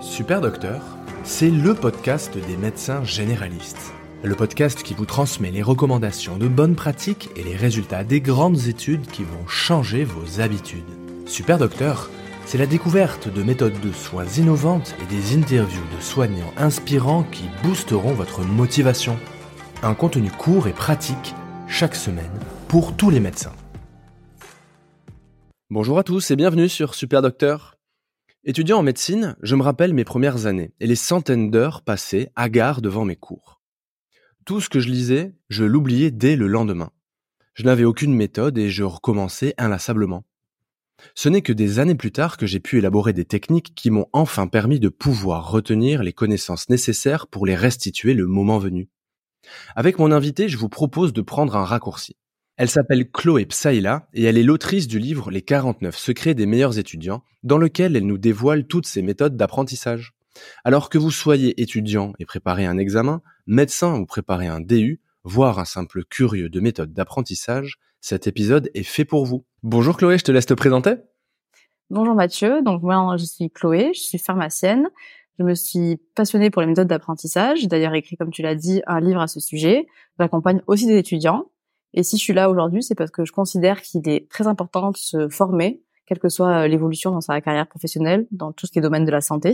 Super Docteur, c'est le podcast des médecins généralistes. Le podcast qui vous transmet les recommandations de bonnes pratiques et les résultats des grandes études qui vont changer vos habitudes. Super Docteur, c'est la découverte de méthodes de soins innovantes et des interviews de soignants inspirants qui boosteront votre motivation. Un contenu court et pratique chaque semaine pour tous les médecins. Bonjour à tous et bienvenue sur Super Docteur. Étudiant en médecine, je me rappelle mes premières années et les centaines d'heures passées à gare devant mes cours. Tout ce que je lisais, je l'oubliais dès le lendemain. Je n'avais aucune méthode et je recommençais inlassablement. Ce n'est que des années plus tard que j'ai pu élaborer des techniques qui m'ont enfin permis de pouvoir retenir les connaissances nécessaires pour les restituer le moment venu. Avec mon invité, je vous propose de prendre un raccourci. Elle s'appelle Chloé Psaïla et elle est l'autrice du livre Les 49 secrets des meilleurs étudiants, dans lequel elle nous dévoile toutes ses méthodes d'apprentissage. Alors que vous soyez étudiant et préparez un examen, médecin ou préparez un DU, voire un simple curieux de méthode d'apprentissage, cet épisode est fait pour vous. Bonjour Chloé, je te laisse te présenter. Bonjour Mathieu, donc moi je suis Chloé, je suis pharmacienne. Je me suis passionnée pour les méthodes d'apprentissage. J'ai d'ailleurs écrit, comme tu l'as dit, un livre à ce sujet. J'accompagne aussi des étudiants et si je suis là aujourd'hui, c'est parce que je considère qu'il est très important de se former, quelle que soit euh, l'évolution dans sa carrière professionnelle, dans tout ce qui est domaine de la santé.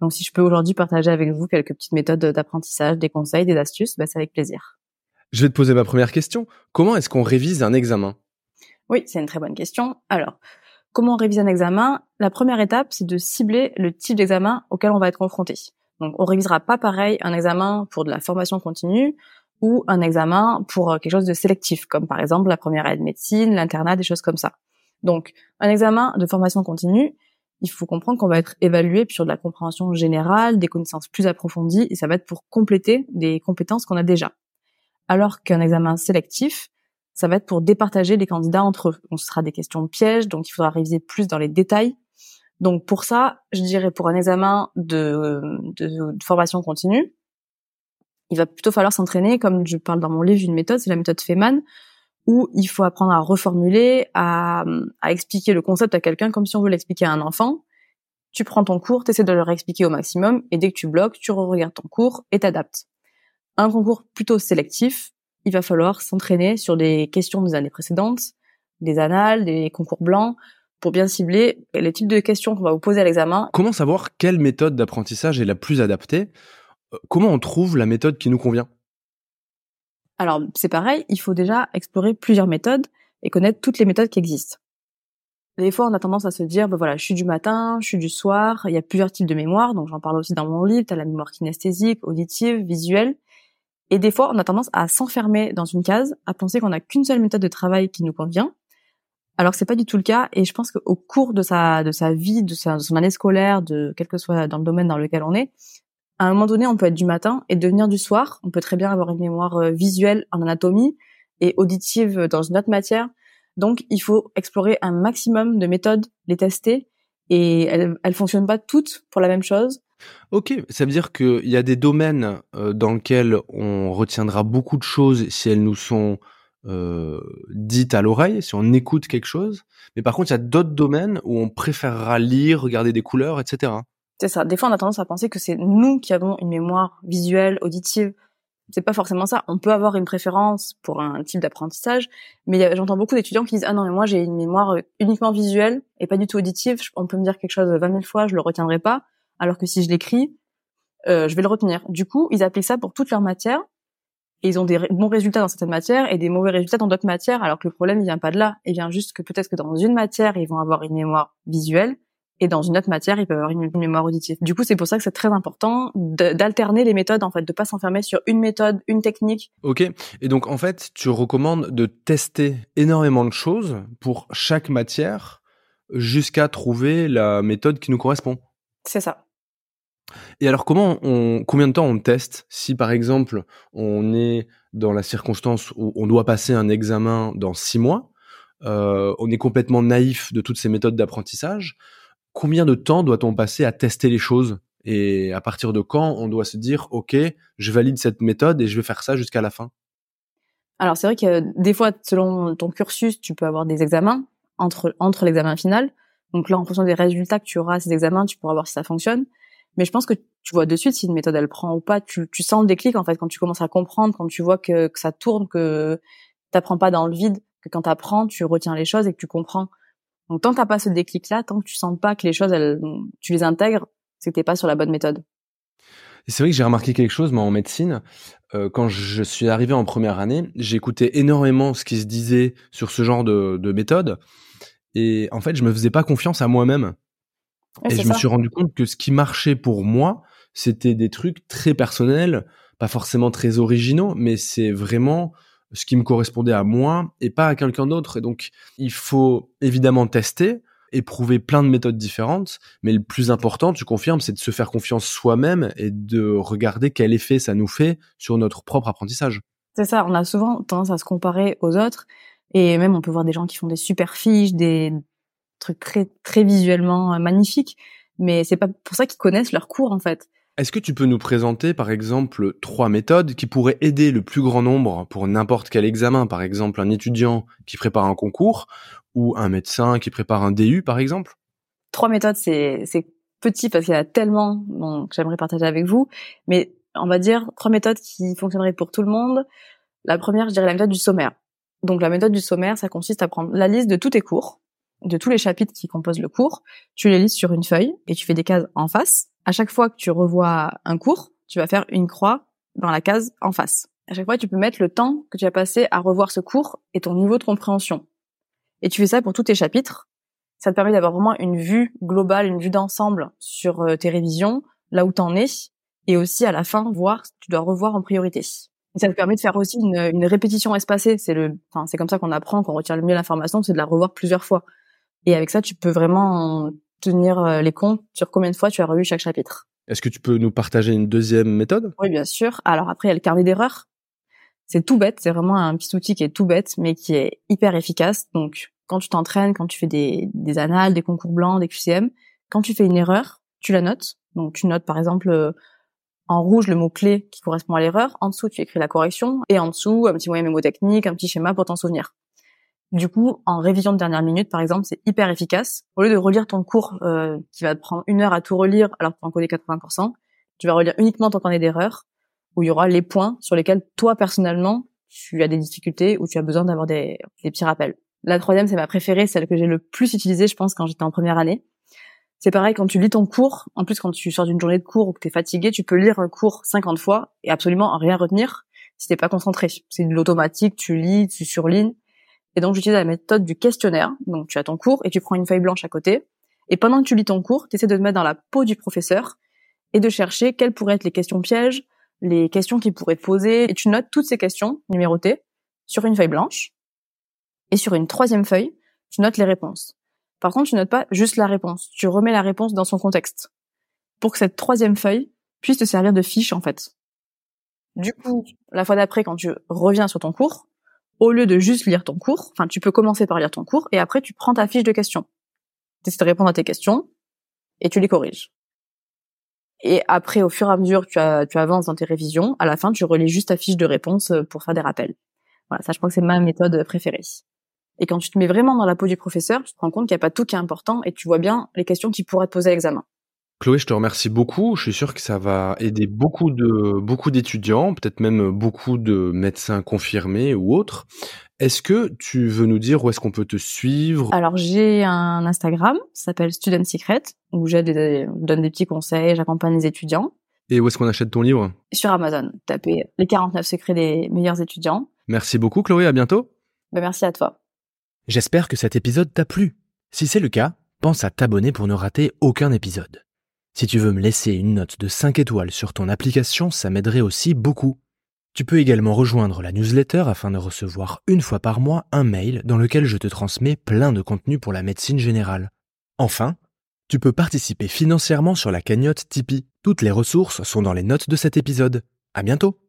Donc si je peux aujourd'hui partager avec vous quelques petites méthodes d'apprentissage, des conseils, des astuces, bah, c'est avec plaisir. Je vais te poser ma première question. Comment est-ce qu'on révise un examen? Oui, c'est une très bonne question. Alors, comment on révise un examen? La première étape, c'est de cibler le type d'examen auquel on va être confronté. Donc, on révisera pas pareil un examen pour de la formation continue ou un examen pour euh, quelque chose de sélectif, comme par exemple la première année de médecine, l'internat, des choses comme ça. Donc, un examen de formation continue, il faut comprendre qu'on va être évalué sur de la compréhension générale, des connaissances plus approfondies, et ça va être pour compléter des compétences qu'on a déjà. Alors qu'un examen sélectif, ça va être pour départager les candidats entre eux. Donc, ce sera des questions pièges, donc il faudra réviser plus dans les détails. Donc, pour ça, je dirais pour un examen de, de formation continue, il va plutôt falloir s'entraîner, comme je parle dans mon livre, une méthode, c'est la méthode Feynman, où il faut apprendre à reformuler, à, expliquer le concept à quelqu'un comme si on veut l'expliquer à un enfant. Tu prends ton cours, tu essaies de le réexpliquer au maximum, et dès que tu bloques, tu re-regardes ton cours et t'adaptes. Un concours plutôt sélectif, il va falloir s'entraîner sur des questions des années précédentes, des annales, des concours blancs, pour bien cibler les types de questions qu'on va vous poser à l'examen. Comment savoir quelle méthode d'apprentissage est la plus adaptée? Comment on trouve la méthode qui nous convient? Alors, c'est pareil, il faut déjà explorer plusieurs méthodes et connaître toutes les méthodes qui existent. Des fois, on a tendance à se dire, ben voilà, je suis du matin, je suis du soir, il y a plusieurs types de mémoire, donc j'en parle aussi dans mon livre, tu as la mémoire kinesthésique, auditive, visuelle. Et des fois, on a tendance à s'enfermer dans une case, à penser qu'on n'a qu'une seule méthode de travail qui nous convient, alors que c'est pas du tout le cas. Et je pense qu'au cours de sa de sa vie, de, de son année scolaire, de quel que soit dans le domaine dans lequel on est, à un moment donné, on peut être du matin et devenir du soir. On peut très bien avoir une mémoire euh, visuelle en anatomie et auditive dans une autre matière. Donc, il faut explorer un maximum de méthodes, les tester, et elles, elles fonctionnent pas toutes pour la même chose. Ok, ça veut dire qu'il y a des domaines euh, dans lesquels on retiendra beaucoup de choses si elles nous sont euh, dites à l'oreille, si on écoute quelque chose. Mais par contre, il y a d'autres domaines où on préférera lire, regarder des couleurs, etc. C'est ça. Des fois, on a tendance à penser que c'est nous qui avons une mémoire visuelle, auditive. C'est pas forcément ça. On peut avoir une préférence pour un type d'apprentissage, mais j'entends beaucoup d'étudiants qui disent ah non mais moi j'ai une mémoire euh, uniquement visuelle et pas du tout auditive. On peut me dire quelque chose 20 000 fois, je le retiendrai pas, alors que si je l'écris, euh, je vais le retenir. Du coup, ils appliquent ça pour toute leur matière et ils ont des bons résultats dans certaines matières et des mauvais résultats dans d'autres matières, alors que le problème il vient pas de là. Il vient juste que peut-être que dans une matière ils vont avoir une mémoire visuelle et dans une autre matière, ils peuvent avoir une, mémoire auditive. Du coup, c'est pour ça que c'est très important d'alterner les méthodes, en fait, de pas s'enfermer sur une méthode, une technique. Ok. Et donc, en fait, tu recommandes de tester énormément de choses pour chaque matière jusqu'à trouver la méthode qui nous correspond. C'est ça. Et alors, comment on, combien de temps on teste? Si, par exemple, on est dans la circonstance où on doit passer un examen dans six mois, euh, on est complètement naïf de toutes ces méthodes d'apprentissage combien de temps doit-on passer à tester les choses et à partir de quand on doit se dire ok je valide cette méthode et je vais faire ça jusqu'à la fin? Alors c'est vrai que des fois selon ton cursus tu peux avoir des examens entre entre l'examen final donc là en fonction des résultats que tu auras à ces examens tu pourras voir si ça fonctionne Mais je pense que tu vois de suite si une méthode elle prend ou pas. Tu, sens le déclic en fait quand tu commences à comprendre, quand tu vois que, que ça tourne, que t'apprends pas dans le vide, que quand t'apprends, tu retiens les choses et que tu comprends. Donc tant que t'as pas ce déclic là, tant que tu sens pas que les choses elles, tu les intègres, c'est que t'es pas sur la bonne méthode. C'est vrai que j'ai remarqué quelque chose, moi, en médecine. Euh, quand je suis arrivé en première année, j'écoutais énormément ce qui se disait sur ce genre de, de méthode. Et en fait, je me faisais pas confiance à moi-même. et je me suis rendu compte que ce qui marchait pour moi, c'était des trucs très personnels, pas forcément très originaux, mais c'est vraiment ce qui me correspondait à moi et pas à quelqu'un d'autre. Et donc, il faut évidemment tester, éprouver plein de méthodes différentes, mais le plus important, tu confirmes, c'est de se faire confiance soi-même et de regarder quel effet ça nous fait sur notre propre apprentissage. C'est ça, on a souvent tendance à se comparer aux autres et même on peut voir des gens qui font des super fiches, des trucs très très visuellement euh, magnifiques, mais c'est pas pour ça qu'ils connaissent leur cours en fait. Est-ce que tu peux nous présenter, par exemple, trois méthodes qui pourraient aider le plus grand nombre pour n'importe quel examen, par exemple un étudiant qui prépare un concours ou un médecin qui prépare un DU, par exemple? Trois méthodes, c'est petit parce qu'il y en a tellement que j'aimerais partager avec vous, mais on va dire trois méthodes qui fonctionneraient pour tout le monde. La première, je dirais la méthode du sommaire. Donc la méthode du sommaire, ça consiste à prendre la liste de tous tes cours, de tous les chapitres qui composent le cours, tu les lises sur une feuille et tu fais des cases en face à chaque fois que tu revois un cours, tu vas faire une croix dans la case en face. À chaque fois, tu peux mettre le temps que tu as passé à revoir ce cours et ton niveau de compréhension. Et tu fais ça pour tous tes chapitres. Ça te permet d'avoir vraiment une vue globale, une vue d'ensemble sur euh, tes révisions, là où t'en es, et aussi à la fin voir ce que tu dois revoir en priorité. Et ça te permet de faire aussi une, une répétition espacée. C'est le, enfin, c'est comme ça qu'on apprend, qu'on retient le mieux l'information, c'est de la revoir plusieurs fois. Et avec ça, tu peux vraiment tenir euh, les comptes sur combien de fois tu as revu chaque chapitre. Est-ce que tu peux nous partager une deuxième méthode? Oui, bien sûr. Alors après, il y a le carnet d'erreurs. C'est tout bête, c'est vraiment un petit outil qui est tout bête, mais qui est hyper efficace. Donc, quand tu t'entraînes, quand tu fais des, des annales, des concours blancs, des QCM, quand tu fais une erreur, tu la notes. Donc, tu notes par exemple euh, en rouge le mot-clé qui correspond à l'erreur. En dessous, tu écris la correction. Et en dessous, un petit moyen mémotechnique, un petit schéma pour t'en souvenir. Du coup, en révision de dernière minute, par exemple, c'est hyper efficace. Au lieu de relire ton cours euh, qui va te prendre une heure à tout relire alors que tu en connais 80%, tu vas relire uniquement ton carnet d'erreurs où il y aura les points sur lesquels toi, personnellement, tu as des difficultés ou tu as besoin d'avoir des, des petits rappels. La troisième, c'est ma préférée, celle que j'ai le plus utilisée, je pense, quand j'étais en première année. C'est pareil, quand tu lis ton cours, en plus quand tu sors d'une journée de cours ou que tu es fatigué, tu peux lire un cours 50 fois et absolument rien retenir si t'es pas concentré. C'est de l'automatique, tu lis, tu surlignes et donc, j'utilise la méthode du questionnaire. Donc, tu as ton cours et tu prends une feuille blanche à côté. Et pendant que tu lis ton cours, tu essaies de te mettre dans la peau du professeur et de chercher quelles pourraient être les questions pièges, les questions qu'il pourrait te poser. Et tu notes toutes ces questions numérotées sur une feuille blanche. Et sur une troisième feuille, tu notes les réponses. Par contre, tu notes pas juste la réponse. Tu remets la réponse dans son contexte. Pour que cette troisième feuille puisse te servir de fiche, en fait. Du coup, la fois d'après, quand tu reviens sur ton cours, au lieu de juste lire ton cours, enfin, tu peux commencer par lire ton cours et après, tu prends ta fiche de questions. Tu essaies de répondre à tes questions et tu les corriges. Et après, au fur et à mesure tu, tu avances dans tes révisions, à la fin, tu relis juste ta fiche de réponse euh, pour faire des rappels. Voilà, ça, je crois que c'est ma méthode préférée. Et quand tu te mets vraiment dans la peau du professeur, tu te rends compte qu'il n'y a pas tout qui est important et tu vois bien les questions qui pourraient te poser à l'examen. Chloé, je te remercie beaucoup. Je suis sûr que ça va aider beaucoup de beaucoup d'étudiants, peut-être même beaucoup de médecins confirmés ou autres. Est-ce que tu veux nous dire où est-ce qu'on peut te suivre? Alors j'ai un Instagram, ça s'appelle Student Secret, où j'aide des, donne des petits conseils, j'accompagne les étudiants. Et où est-ce qu'on achète ton livre? Sur Amazon. Tapez les 49 secrets des meilleurs étudiants. Merci beaucoup Chloé, à bientôt. Ben, merci à toi. J'espère que cet épisode t'a plu. Si c'est le cas, pense à t'abonner pour ne rater aucun épisode. Si tu veux me laisser une note de 5 étoiles sur ton application, ça m'aiderait aussi beaucoup. Tu peux également rejoindre la newsletter afin de recevoir une fois par mois un mail dans lequel je te transmets plein de contenu pour la médecine générale. Enfin, tu peux participer financièrement sur la cagnotte Tipeee. Toutes les ressources sont dans les notes de cet épisode. À bientôt!